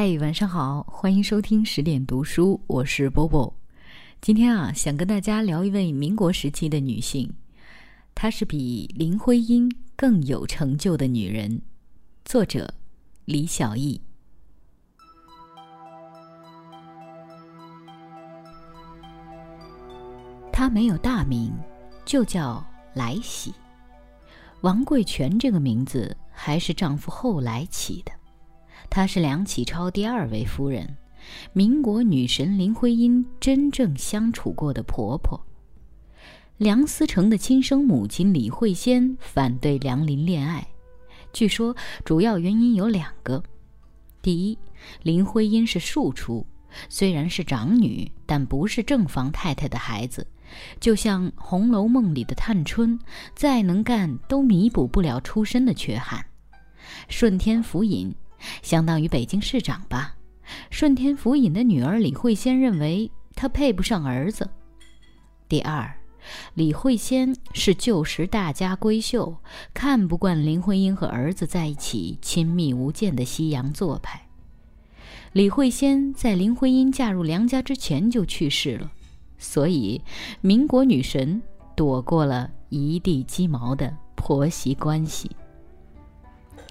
嗨，晚上好，欢迎收听十点读书，我是波波。今天啊，想跟大家聊一位民国时期的女性，她是比林徽因更有成就的女人。作者李小艺。她没有大名，就叫来喜。王贵全这个名字还是丈夫后来起的。她是梁启超第二位夫人，民国女神林徽因真正相处过的婆婆。梁思成的亲生母亲李惠仙反对梁林恋爱，据说主要原因有两个：第一，林徽因是庶出，虽然是长女，但不是正房太太的孩子，就像《红楼梦》里的探春，再能干都弥补不了出身的缺憾。顺天府尹。相当于北京市长吧。顺天府尹的女儿李慧仙认为她配不上儿子。第二，李慧仙是旧时大家闺秀，看不惯林徽因和儿子在一起亲密无间的西洋做派。李慧仙在林徽因嫁入梁家之前就去世了，所以民国女神躲过了一地鸡毛的婆媳关系。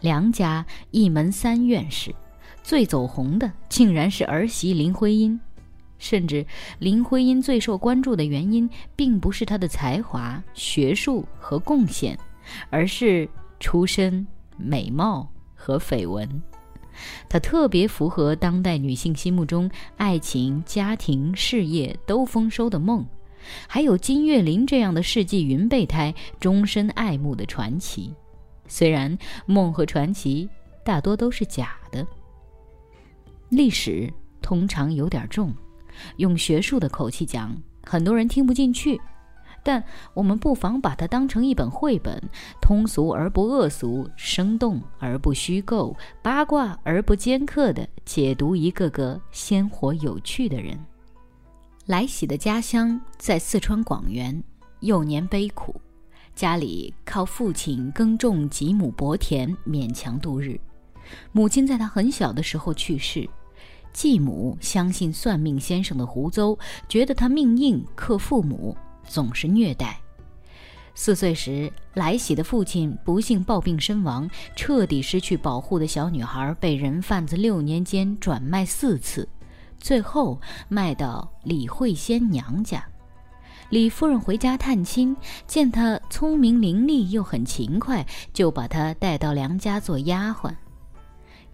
梁家一门三院士，最走红的竟然是儿媳林徽因。甚至林徽因最受关注的原因，并不是她的才华、学术和贡献，而是出身、美貌和绯闻。她特别符合当代女性心目中爱情、家庭、事业都丰收的梦，还有金岳霖这样的世纪云备胎终身爱慕的传奇。虽然梦和传奇大多都是假的，历史通常有点重，用学术的口气讲，很多人听不进去。但我们不妨把它当成一本绘本，通俗而不恶俗，生动而不虚构，八卦而不尖刻的解读一个个鲜活有趣的人。来喜的家乡在四川广元，幼年悲苦。家里靠父亲耕种几亩薄田勉强度日，母亲在他很小的时候去世，继母相信算命先生的胡诌，觉得他命硬克父母，总是虐待。四岁时，来喜的父亲不幸暴病身亡，彻底失去保护的小女孩被人贩子六年间转卖四次，最后卖到李慧仙娘家。李夫人回家探亲，见她聪明伶俐又很勤快，就把她带到梁家做丫鬟。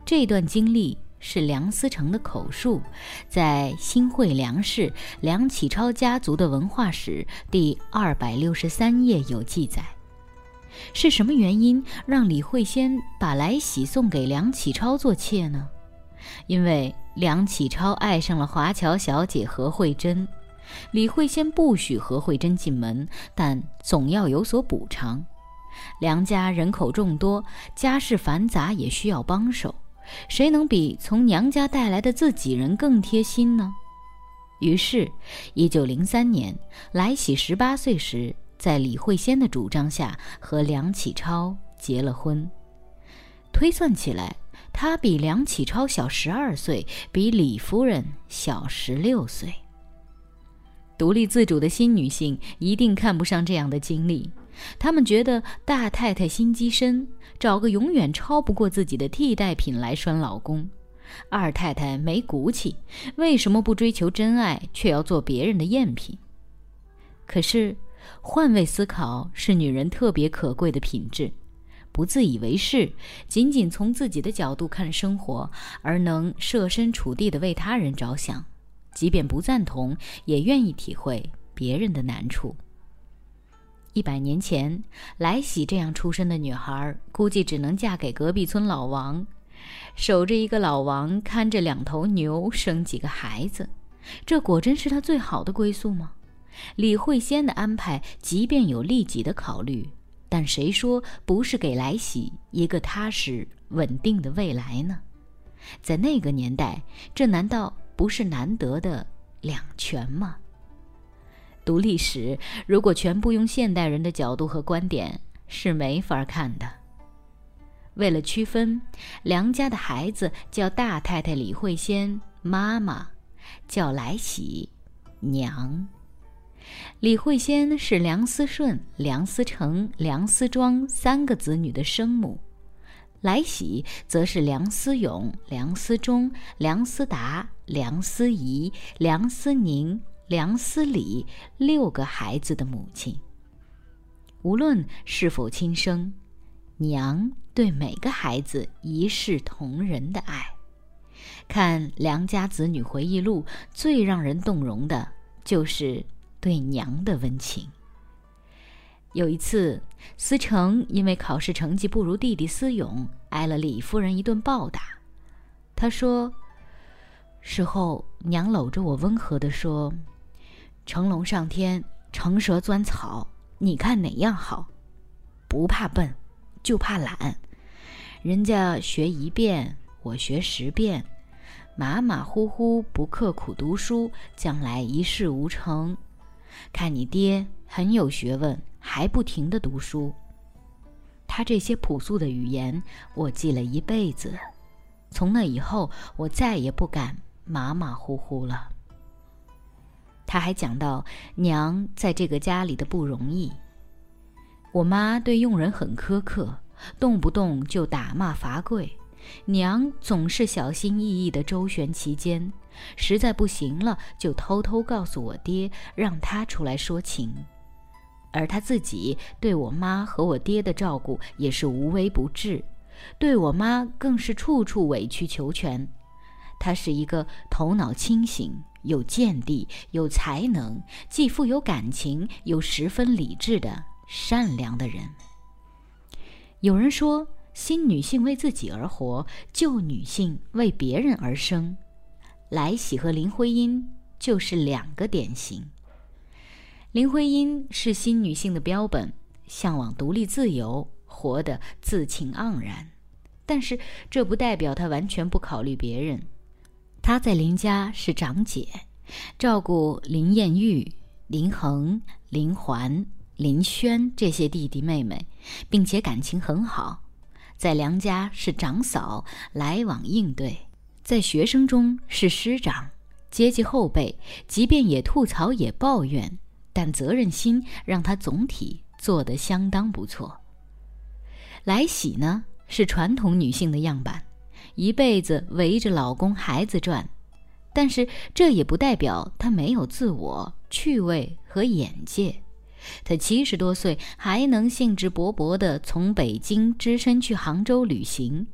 这段经历是梁思成的口述，在《新会梁氏梁启超家族的文化史》第二百六十三页有记载。是什么原因让李惠仙把来喜送给梁启超做妾呢？因为梁启超爱上了华侨小姐何惠珍。李慧仙不许何慧珍进门，但总要有所补偿。梁家人口众多，家事繁杂，也需要帮手。谁能比从娘家带来的自己人更贴心呢？于是，一九零三年，来喜十八岁时，在李慧仙的主张下和梁启超结了婚。推算起来，他比梁启超小十二岁，比李夫人小十六岁。独立自主的新女性一定看不上这样的经历，她们觉得大太太心机深，找个永远超不过自己的替代品来拴老公；二太太没骨气，为什么不追求真爱，却要做别人的赝品？可是，换位思考是女人特别可贵的品质，不自以为是，仅仅从自己的角度看生活，而能设身处地的为他人着想。即便不赞同，也愿意体会别人的难处。一百年前，来喜这样出身的女孩，估计只能嫁给隔壁村老王，守着一个老王，看着两头牛，生几个孩子。这果真是她最好的归宿吗？李慧仙的安排，即便有利己的考虑，但谁说不是给来喜一个踏实稳定的未来呢？在那个年代，这难道？不是难得的两全吗？读历史，如果全部用现代人的角度和观点，是没法看的。为了区分，梁家的孩子叫大太太李慧仙妈妈，叫来喜娘。李慧仙是梁思顺、梁思成、梁思庄三个子女的生母，来喜则是梁思永、梁思忠、梁思达、梁思怡、梁思宁、梁思礼六个孩子的母亲。无论是否亲生，娘对每个孩子一视同仁的爱。看梁家子女回忆录，最让人动容的就是对娘的温情。有一次，思成因为考试成绩不如弟弟思勇，挨了李夫人一顿暴打。他说：“事后，娘搂着我温和地说：‘成龙上天，成蛇钻草。’”你看哪样好？不怕笨，就怕懒。人家学一遍，我学十遍，马马虎虎不刻苦读书，将来一事无成。看你爹很有学问，还不停的读书。他这些朴素的语言，我记了一辈子。从那以后，我再也不敢马马虎虎了。他还讲到娘在这个家里的不容易。我妈对佣人很苛刻，动不动就打骂罚跪，娘总是小心翼翼地周旋其间，实在不行了就偷偷告诉我爹，让他出来说情。而他自己对我妈和我爹的照顾也是无微不至，对我妈更是处处委曲求全。他是一个头脑清醒。有见地、有才能，既富有感情，又十分理智的善良的人。有人说，新女性为自己而活，旧女性为别人而生。来喜和林徽因就是两个典型。林徽因是新女性的标本，向往独立自由，活得自清盎然。但是，这不代表她完全不考虑别人。她在林家是长姐，照顾林艳玉、林恒、林环、林轩这些弟弟妹妹，并且感情很好。在梁家是长嫂，来往应对。在学生中是师长，阶级后辈，即便也吐槽也抱怨，但责任心让她总体做得相当不错。来喜呢，是传统女性的样板。一辈子围着老公孩子转，但是这也不代表她没有自我、趣味和眼界。她七十多岁还能兴致勃勃地从北京只身去杭州旅行。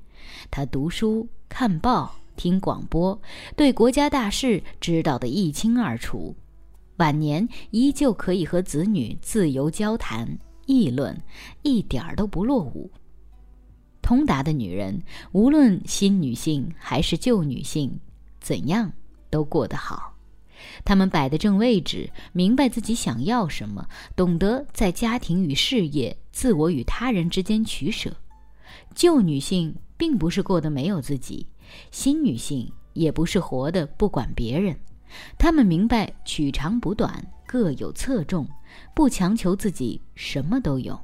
她读书、看报、听广播，对国家大事知道得一清二楚。晚年依旧可以和子女自由交谈、议论，一点儿都不落伍。通达的女人，无论新女性还是旧女性，怎样都过得好。她们摆得正位置，明白自己想要什么，懂得在家庭与事业、自我与他人之间取舍。旧女性并不是过得没有自己，新女性也不是活得不管别人。他们明白取长补短，各有侧重，不强求自己什么都有。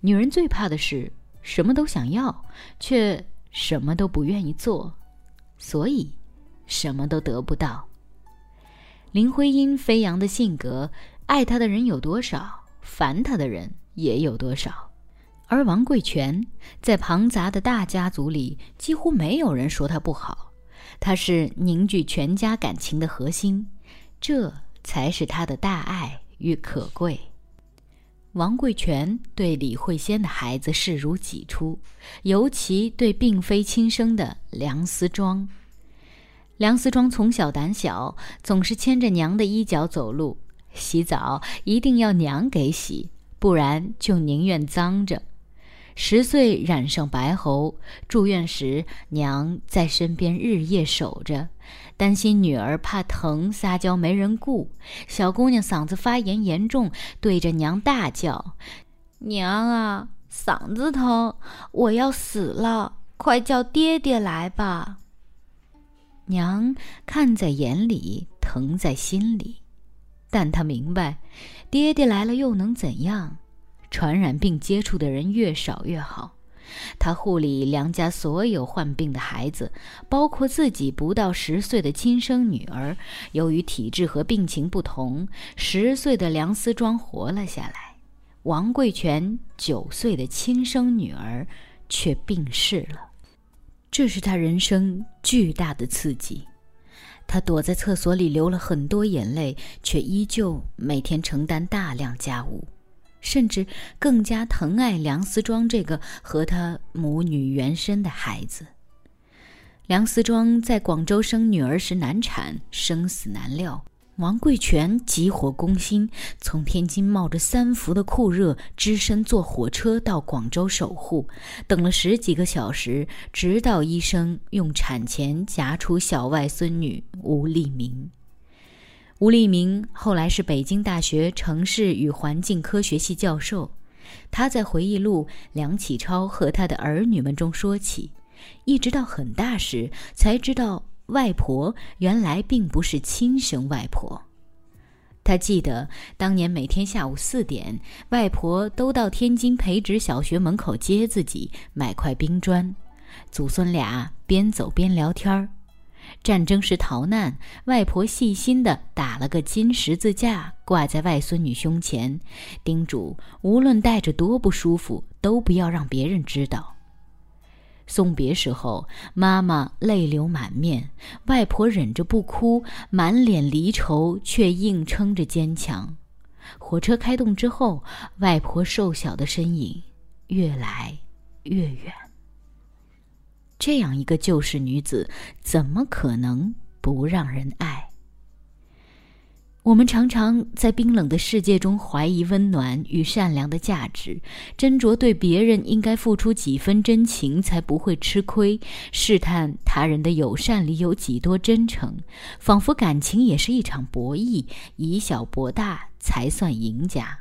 女人最怕的是。什么都想要，却什么都不愿意做，所以什么都得不到。林徽因飞扬的性格，爱她的人有多少，烦她的人也有多少。而王贵全在庞杂的大家族里，几乎没有人说他不好。他是凝聚全家感情的核心，这才是他的大爱与可贵。王贵全对李慧仙的孩子视如己出，尤其对并非亲生的梁思庄。梁思庄从小胆小，总是牵着娘的衣角走路，洗澡一定要娘给洗，不然就宁愿脏着。十岁染上白喉，住院时娘在身边日夜守着。担心女儿怕疼撒娇没人顾，小姑娘嗓子发炎严重，对着娘大叫：“娘啊，嗓子疼，我要死了，快叫爹爹来吧！”娘看在眼里，疼在心里，但她明白，爹爹来了又能怎样？传染病接触的人越少越好，他护理梁家所有患病的孩子，包括自己不到十岁的亲生女儿。由于体质和病情不同，十岁的梁思庄活了下来，王贵全九岁的亲生女儿却病逝了。这是他人生巨大的刺激。他躲在厕所里流了很多眼泪，却依旧每天承担大量家务。甚至更加疼爱梁思庄这个和他母女原生的孩子。梁思庄在广州生女儿时难产，生死难料。王贵全急火攻心，从天津冒着三伏的酷热，只身坐火车到广州守护，等了十几个小时，直到医生用产钳夹出小外孙女吴丽明。吴立明后来是北京大学城市与环境科学系教授，他在回忆录《梁启超和他的儿女们》中说起，一直到很大时才知道外婆原来并不是亲生外婆。他记得当年每天下午四点，外婆都到天津培植小学门口接自己，买块冰砖，祖孙俩边走边聊天儿。战争时逃难，外婆细心地打了个金十字架挂在外孙女胸前，叮嘱无论带着多不舒服，都不要让别人知道。送别时候，妈妈泪流满面，外婆忍着不哭，满脸离愁却硬撑着坚强。火车开动之后，外婆瘦小的身影越来越远。这样一个救世女子，怎么可能不让人爱？我们常常在冰冷的世界中怀疑温暖与善良的价值，斟酌对别人应该付出几分真情才不会吃亏，试探他人的友善里有几多真诚，仿佛感情也是一场博弈，以小博大才算赢家。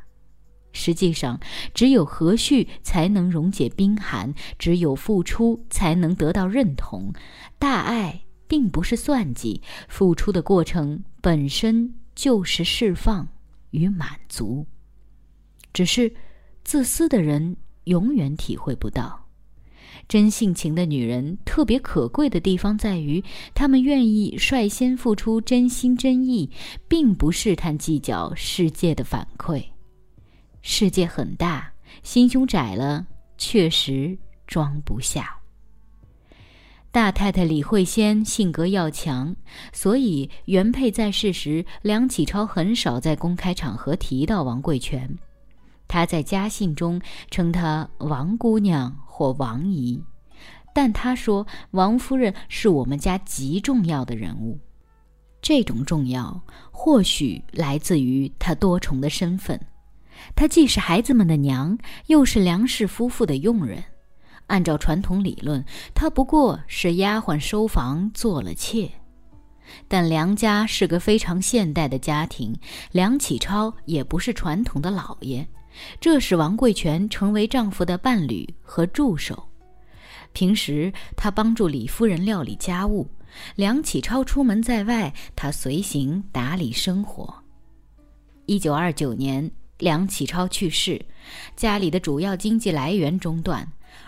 实际上，只有和煦才能溶解冰寒，只有付出才能得到认同。大爱并不是算计，付出的过程本身就是释放与满足。只是，自私的人永远体会不到，真性情的女人特别可贵的地方在于，她们愿意率先付出真心真意，并不试探计较世界的反馈。世界很大，心胸窄了，确实装不下。大太太李惠仙性格要强，所以原配在世时，梁启超很少在公开场合提到王贵全。他在家信中称她王姑娘或王姨，但他说王夫人是我们家极重要的人物。这种重要，或许来自于她多重的身份。她既是孩子们的娘，又是梁氏夫妇的佣人。按照传统理论，她不过是丫鬟收房做了妾。但梁家是个非常现代的家庭，梁启超也不是传统的老爷，这使王贵全成为丈夫的伴侣和助手。平时他帮助李夫人料理家务，梁启超出门在外，他随行打理生活。一九二九年。梁启超去世，家里的主要经济来源中断，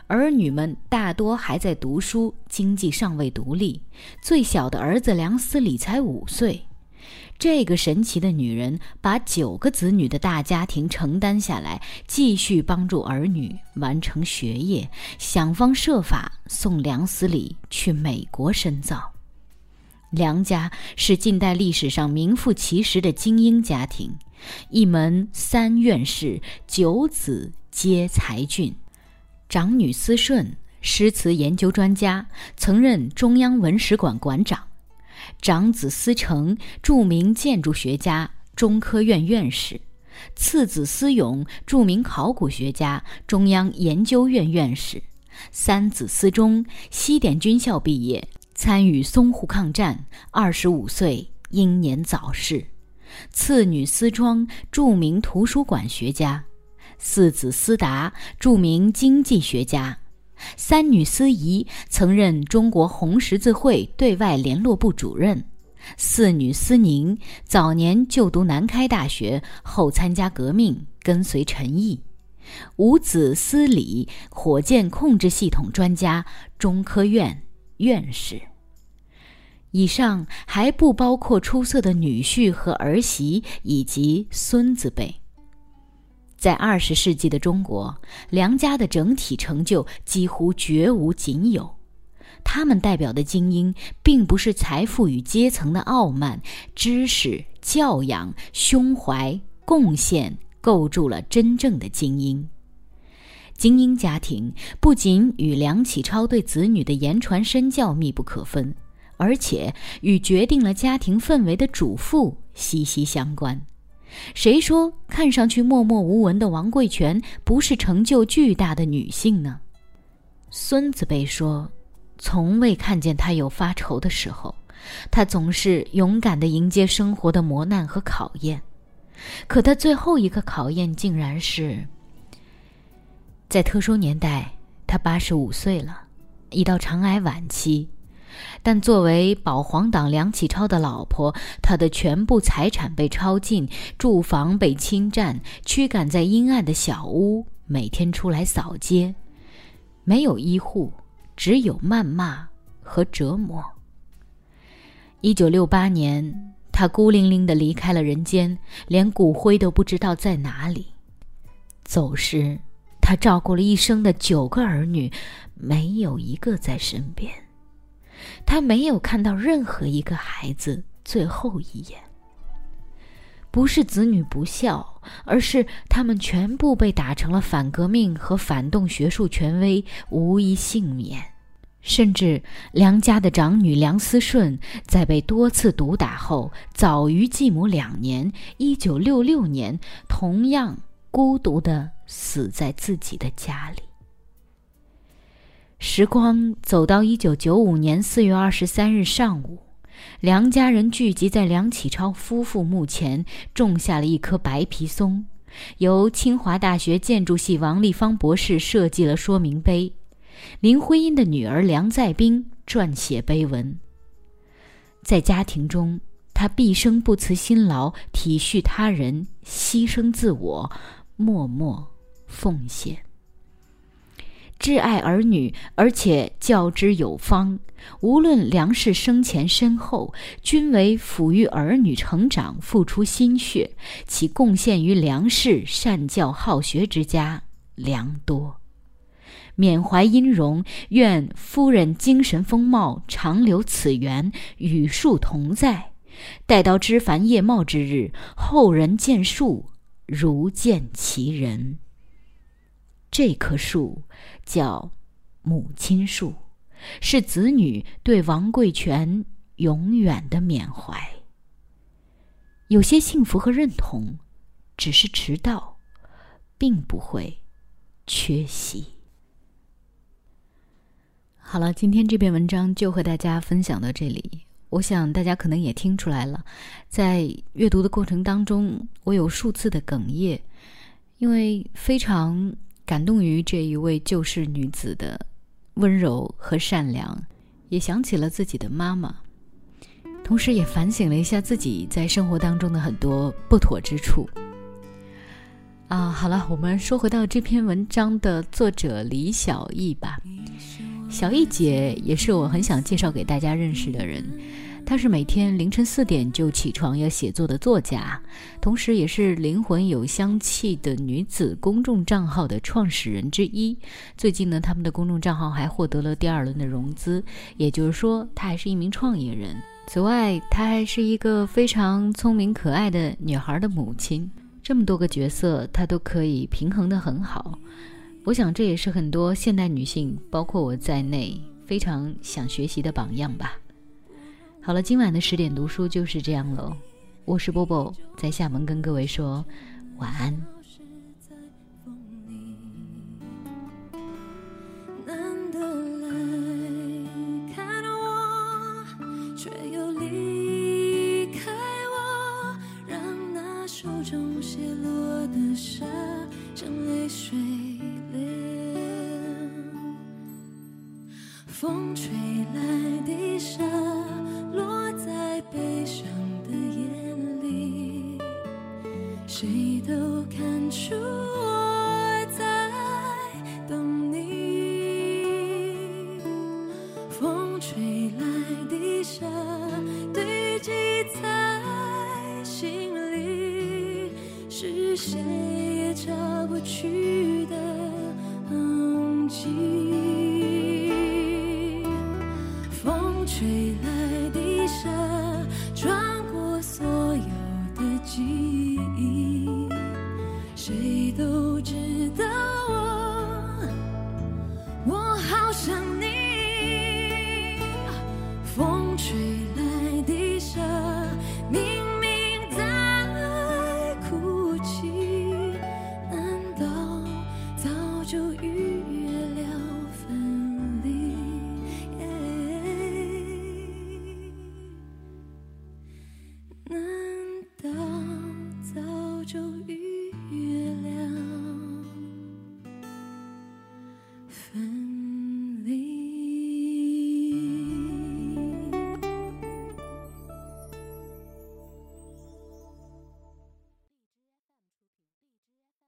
儿女们大多还在读书，经济尚未独立。最小的儿子梁思礼才五岁。这个神奇的女人把九个子女的大家庭承担下来，继续帮助儿女完成学业，想方设法送梁思礼去美国深造。梁家是近代历史上名副其实的精英家庭。一门三院士，九子皆才俊。长女思顺，诗词研究专家，曾任中央文史馆馆长；长子思成，著名建筑学家，中科院院士；次子思永，著名考古学家，中央研究院院士；三子思忠，西点军校毕业，参与淞沪抗战，二十五岁英年早逝。次女思庄，著名图书馆学家；四子思达，著名经济学家；三女思怡，曾任中国红十字会对外联络部主任；四女思宁，早年就读南开大学，后参加革命，跟随陈毅；五子思礼火箭控制系统专家、中科院院士。以上还不包括出色的女婿和儿媳以及孙子辈。在二十世纪的中国，梁家的整体成就几乎绝无仅有。他们代表的精英，并不是财富与阶层的傲慢，知识、教养、胸怀、贡献构筑了真正的精英。精英家庭不仅与梁启超对子女的言传身教密不可分，而且与决定了家庭氛围的主妇息息相关。谁说看上去默默无闻的王贵全不是成就巨大的女性呢？孙子辈说，从未看见她有发愁的时候，她总是勇敢地迎接生活的磨难和考验。可她最后一个考验，竟然是在特殊年代，她八十五岁了，已到肠癌晚期。但作为保皇党梁启超的老婆，她的全部财产被抄尽，住房被侵占，驱赶在阴暗的小屋，每天出来扫街，没有医护，只有谩骂和折磨。一九六八年，他孤零零地离开了人间，连骨灰都不知道在哪里。走时，他照顾了一生的九个儿女，没有一个在身边。他没有看到任何一个孩子最后一眼。不是子女不孝，而是他们全部被打成了反革命和反动学术权威，无一幸免。甚至梁家的长女梁思顺，在被多次毒打后，早于继母两年，一九六六年，同样孤独地死在自己的家里。时光走到一九九五年四月二十三日上午，梁家人聚集在梁启超夫妇墓前，种下了一棵白皮松，由清华大学建筑系王立芳博士设计了说明碑，林徽因的女儿梁再冰撰写碑文。在家庭中，他毕生不辞辛劳，体恤他人，牺牲自我，默默奉献。挚爱儿女，而且教之有方。无论梁氏生前身后，均为抚育儿女成长付出心血，其贡献于梁氏善教好学之家良多。缅怀音容，愿夫人精神风貌长留此园，与树同在。待到枝繁叶茂之日，后人见树如见其人。这棵树叫母亲树，是子女对王贵全永远的缅怀。有些幸福和认同，只是迟到，并不会缺席。好了，今天这篇文章就和大家分享到这里。我想大家可能也听出来了，在阅读的过程当中，我有数次的哽咽，因为非常。感动于这一位救世女子的温柔和善良，也想起了自己的妈妈，同时也反省了一下自己在生活当中的很多不妥之处。啊，好了，我们说回到这篇文章的作者李小艺吧。小艺姐也是我很想介绍给大家认识的人。她是每天凌晨四点就起床要写作的作家，同时也是灵魂有香气的女子公众账号的创始人之一。最近呢，他们的公众账号还获得了第二轮的融资，也就是说，她还是一名创业人。此外，她还是一个非常聪明可爱的女孩的母亲。这么多个角色，她都可以平衡得很好。我想，这也是很多现代女性，包括我在内，非常想学习的榜样吧。好了，今晚的十点读书就是这样了。我是波波，在厦门跟各位说晚安。谁都看出风吹